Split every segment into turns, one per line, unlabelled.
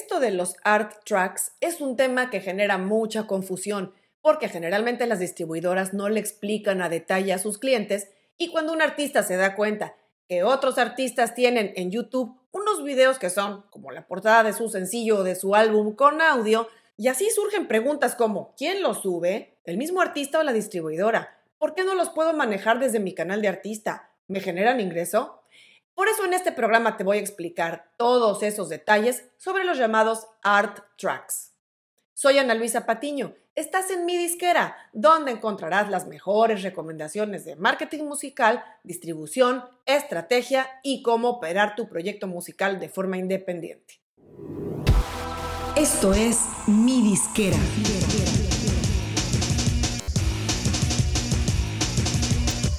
Esto de los art tracks es un tema que genera mucha confusión porque generalmente las distribuidoras no le explican a detalle a sus clientes y cuando un artista se da cuenta que otros artistas tienen en YouTube unos videos que son como la portada de su sencillo o de su álbum con audio, y así surgen preguntas como ¿quién los sube? ¿El mismo artista o la distribuidora? ¿Por qué no los puedo manejar desde mi canal de artista? ¿Me generan ingreso? Por eso en este programa te voy a explicar todos esos detalles sobre los llamados art tracks. Soy Ana Luisa Patiño. Estás en mi disquera, donde encontrarás las mejores recomendaciones de marketing musical, distribución, estrategia y cómo operar tu proyecto musical de forma independiente.
Esto es mi disquera.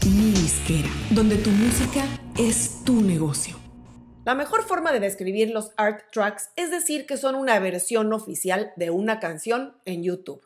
Mi disquera, donde tu música es tu negocio.
La mejor forma de describir los art tracks es decir que son una versión oficial de una canción en YouTube.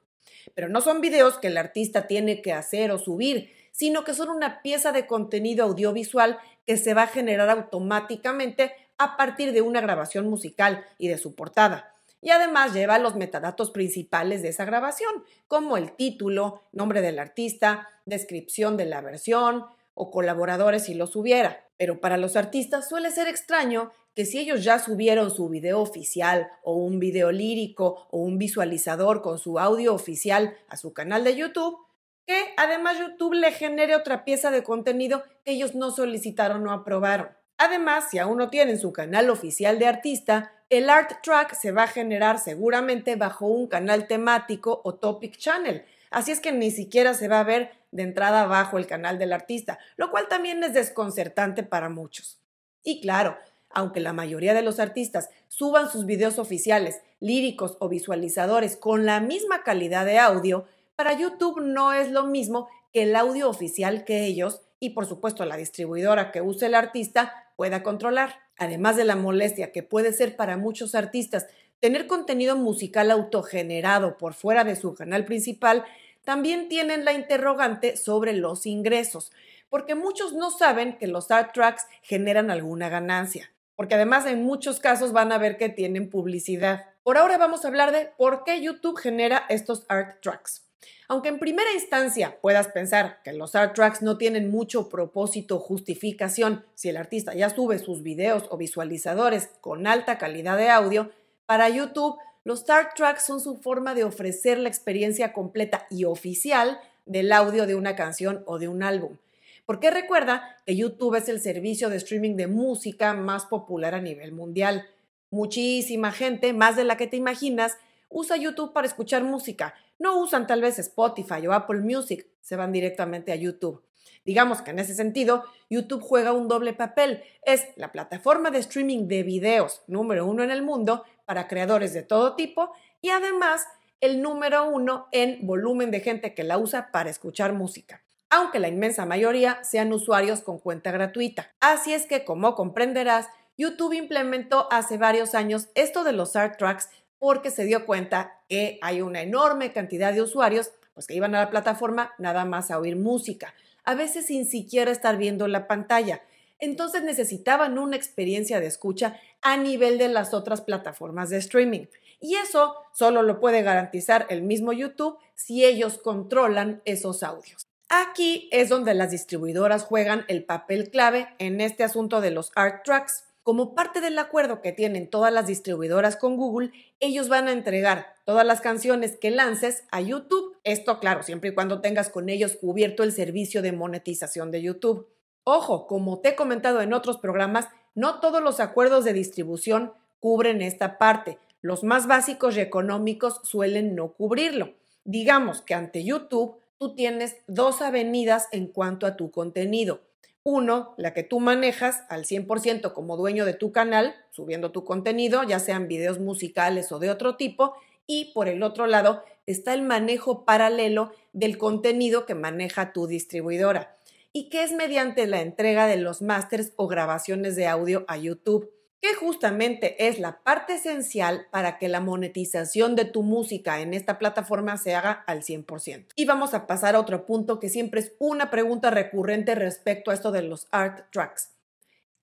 Pero no son videos que el artista tiene que hacer o subir, sino que son una pieza de contenido audiovisual que se va a generar automáticamente a partir de una grabación musical y de su portada. Y además lleva los metadatos principales de esa grabación, como el título, nombre del artista, descripción de la versión o colaboradores si los hubiera. Pero para los artistas suele ser extraño que si ellos ya subieron su video oficial o un video lírico o un visualizador con su audio oficial a su canal de YouTube, que además YouTube le genere otra pieza de contenido que ellos no solicitaron o aprobaron. Además, si aún no tienen su canal oficial de artista, el art track se va a generar seguramente bajo un canal temático o topic channel. Así es que ni siquiera se va a ver de entrada bajo el canal del artista, lo cual también es desconcertante para muchos. Y claro, aunque la mayoría de los artistas suban sus videos oficiales, líricos o visualizadores con la misma calidad de audio, para YouTube no es lo mismo que el audio oficial que ellos y por supuesto la distribuidora que use el artista pueda controlar. Además de la molestia que puede ser para muchos artistas tener contenido musical autogenerado por fuera de su canal principal, también tienen la interrogante sobre los ingresos, porque muchos no saben que los art tracks generan alguna ganancia, porque además en muchos casos van a ver que tienen publicidad. Por ahora vamos a hablar de por qué YouTube genera estos art tracks. Aunque en primera instancia puedas pensar que los art tracks no tienen mucho propósito o justificación si el artista ya sube sus videos o visualizadores con alta calidad de audio, para YouTube los art tracks son su forma de ofrecer la experiencia completa y oficial del audio de una canción o de un álbum. Porque recuerda que YouTube es el servicio de streaming de música más popular a nivel mundial. Muchísima gente, más de la que te imaginas, usa YouTube para escuchar música. No usan tal vez Spotify o Apple Music, se van directamente a YouTube. Digamos que en ese sentido, YouTube juega un doble papel. Es la plataforma de streaming de videos número uno en el mundo para creadores de todo tipo y además el número uno en volumen de gente que la usa para escuchar música aunque la inmensa mayoría sean usuarios con cuenta gratuita. Así es que, como comprenderás, YouTube implementó hace varios años esto de los art tracks porque se dio cuenta que hay una enorme cantidad de usuarios pues, que iban a la plataforma nada más a oír música, a veces sin siquiera estar viendo la pantalla. Entonces necesitaban una experiencia de escucha a nivel de las otras plataformas de streaming. Y eso solo lo puede garantizar el mismo YouTube si ellos controlan esos audios. Aquí es donde las distribuidoras juegan el papel clave en este asunto de los art tracks. Como parte del acuerdo que tienen todas las distribuidoras con Google, ellos van a entregar todas las canciones que lances a YouTube. Esto, claro, siempre y cuando tengas con ellos cubierto el servicio de monetización de YouTube. Ojo, como te he comentado en otros programas, no todos los acuerdos de distribución cubren esta parte. Los más básicos y económicos suelen no cubrirlo. Digamos que ante YouTube tú tienes dos avenidas en cuanto a tu contenido. Uno, la que tú manejas al 100% como dueño de tu canal, subiendo tu contenido, ya sean videos musicales o de otro tipo. Y por el otro lado está el manejo paralelo del contenido que maneja tu distribuidora y que es mediante la entrega de los másters o grabaciones de audio a YouTube que justamente es la parte esencial para que la monetización de tu música en esta plataforma se haga al 100%. Y vamos a pasar a otro punto que siempre es una pregunta recurrente respecto a esto de los art tracks.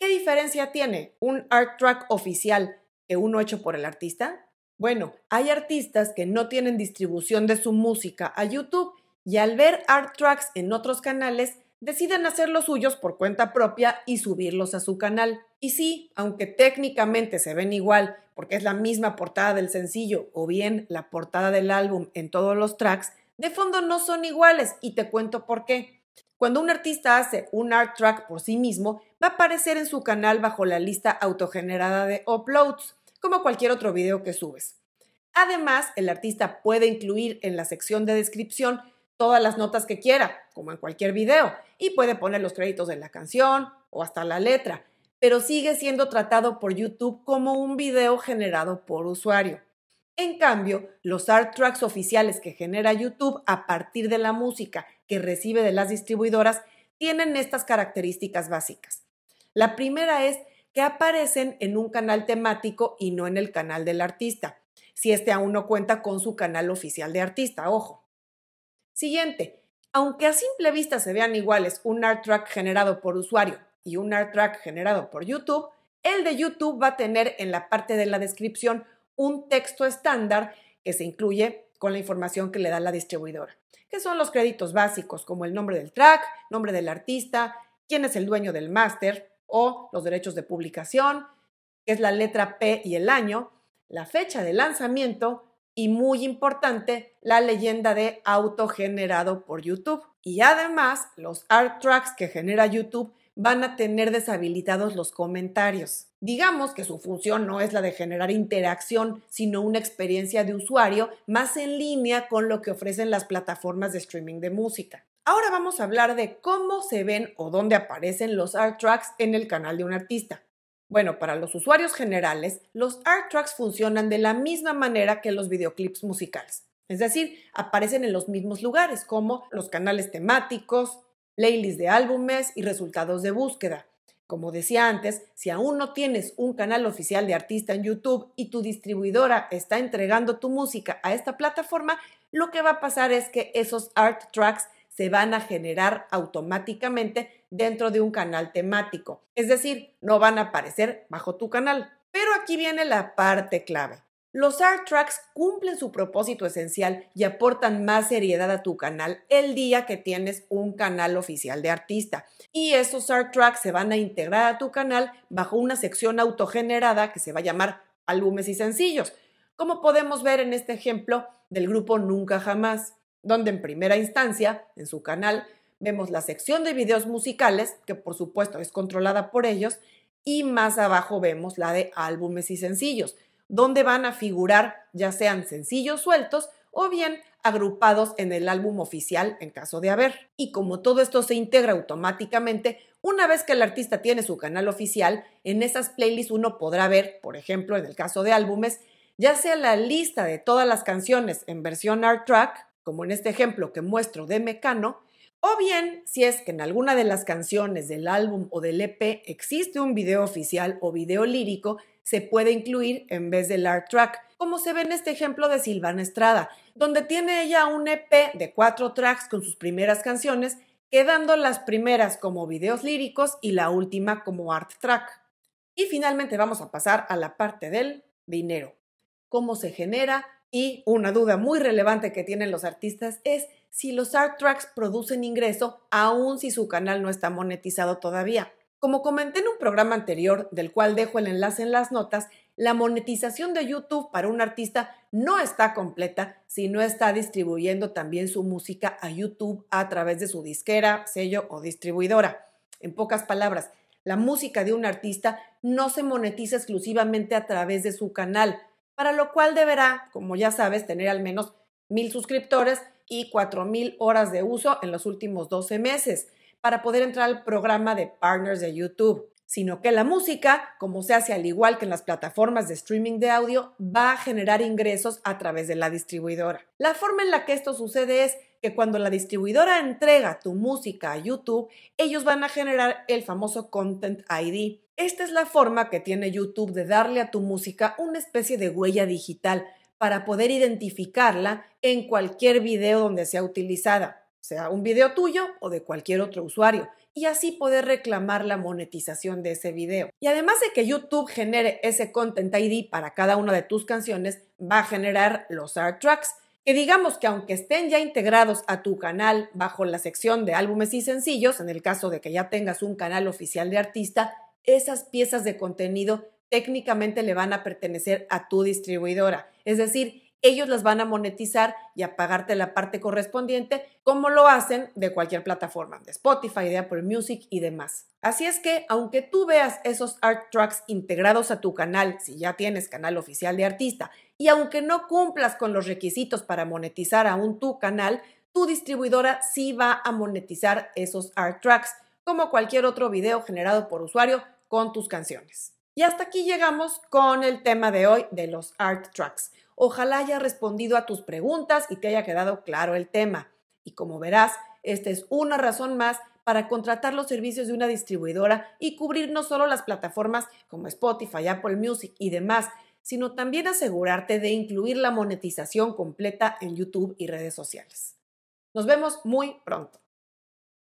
¿Qué diferencia tiene un art track oficial que uno hecho por el artista? Bueno, hay artistas que no tienen distribución de su música a YouTube y al ver art tracks en otros canales deciden hacer los suyos por cuenta propia y subirlos a su canal. Y sí, aunque técnicamente se ven igual porque es la misma portada del sencillo o bien la portada del álbum en todos los tracks, de fondo no son iguales y te cuento por qué. Cuando un artista hace un art track por sí mismo, va a aparecer en su canal bajo la lista autogenerada de uploads, como cualquier otro video que subes. Además, el artista puede incluir en la sección de descripción todas las notas que quiera, como en cualquier video, y puede poner los créditos de la canción o hasta la letra, pero sigue siendo tratado por YouTube como un video generado por usuario. En cambio, los art tracks oficiales que genera YouTube a partir de la música que recibe de las distribuidoras tienen estas características básicas. La primera es que aparecen en un canal temático y no en el canal del artista, si este aún no cuenta con su canal oficial de artista, ojo. Siguiente, aunque a simple vista se vean iguales un art track generado por usuario y un art track generado por YouTube, el de YouTube va a tener en la parte de la descripción un texto estándar que se incluye con la información que le da la distribuidora, que son los créditos básicos como el nombre del track, nombre del artista, quién es el dueño del máster o los derechos de publicación, es la letra P y el año, la fecha de lanzamiento, y muy importante, la leyenda de autogenerado por YouTube. Y además, los art tracks que genera YouTube van a tener deshabilitados los comentarios. Digamos que su función no es la de generar interacción, sino una experiencia de usuario más en línea con lo que ofrecen las plataformas de streaming de música. Ahora vamos a hablar de cómo se ven o dónde aparecen los art tracks en el canal de un artista. Bueno, para los usuarios generales, los art tracks funcionan de la misma manera que los videoclips musicales. Es decir, aparecen en los mismos lugares, como los canales temáticos, playlists de álbumes y resultados de búsqueda. Como decía antes, si aún no tienes un canal oficial de artista en YouTube y tu distribuidora está entregando tu música a esta plataforma, lo que va a pasar es que esos art tracks se van a generar automáticamente dentro de un canal temático. Es decir, no van a aparecer bajo tu canal. Pero aquí viene la parte clave. Los art tracks cumplen su propósito esencial y aportan más seriedad a tu canal el día que tienes un canal oficial de artista. Y esos art tracks se van a integrar a tu canal bajo una sección autogenerada que se va a llamar álbumes y sencillos, como podemos ver en este ejemplo del grupo Nunca Jamás donde en primera instancia, en su canal, vemos la sección de videos musicales, que por supuesto es controlada por ellos, y más abajo vemos la de álbumes y sencillos, donde van a figurar ya sean sencillos sueltos o bien agrupados en el álbum oficial en caso de haber. Y como todo esto se integra automáticamente, una vez que el artista tiene su canal oficial, en esas playlists uno podrá ver, por ejemplo, en el caso de álbumes, ya sea la lista de todas las canciones en versión art track como en este ejemplo que muestro de Mecano, o bien si es que en alguna de las canciones del álbum o del EP existe un video oficial o video lírico, se puede incluir en vez del art track, como se ve en este ejemplo de Silvana Estrada, donde tiene ella un EP de cuatro tracks con sus primeras canciones, quedando las primeras como videos líricos y la última como art track. Y finalmente vamos a pasar a la parte del dinero. Cómo se genera y una duda muy relevante que tienen los artistas es si los art tracks producen ingreso aun si su canal no está monetizado todavía. Como comenté en un programa anterior, del cual dejo el enlace en las notas, la monetización de YouTube para un artista no está completa si no está distribuyendo también su música a YouTube a través de su disquera, sello o distribuidora. En pocas palabras, la música de un artista no se monetiza exclusivamente a través de su canal, para lo cual deberá, como ya sabes, tener al menos mil suscriptores y cuatro mil horas de uso en los últimos 12 meses para poder entrar al programa de partners de YouTube, sino que la música, como se hace al igual que en las plataformas de streaming de audio, va a generar ingresos a través de la distribuidora. La forma en la que esto sucede es que cuando la distribuidora entrega tu música a YouTube, ellos van a generar el famoso Content ID, esta es la forma que tiene YouTube de darle a tu música una especie de huella digital para poder identificarla en cualquier video donde sea utilizada, sea un video tuyo o de cualquier otro usuario, y así poder reclamar la monetización de ese video. Y además de que YouTube genere ese Content ID para cada una de tus canciones, va a generar los art tracks, que digamos que aunque estén ya integrados a tu canal bajo la sección de álbumes y sencillos, en el caso de que ya tengas un canal oficial de artista, esas piezas de contenido técnicamente le van a pertenecer a tu distribuidora. Es decir, ellos las van a monetizar y a pagarte la parte correspondiente, como lo hacen de cualquier plataforma, de Spotify, de Apple Music y demás. Así es que, aunque tú veas esos art tracks integrados a tu canal, si ya tienes canal oficial de artista, y aunque no cumplas con los requisitos para monetizar aún tu canal, tu distribuidora sí va a monetizar esos art tracks, como cualquier otro video generado por usuario con tus canciones. Y hasta aquí llegamos con el tema de hoy de los art tracks. Ojalá haya respondido a tus preguntas y te haya quedado claro el tema. Y como verás, esta es una razón más para contratar los servicios de una distribuidora y cubrir no solo las plataformas como Spotify, Apple Music y demás, sino también asegurarte de incluir la monetización completa en YouTube y redes sociales. Nos vemos muy pronto.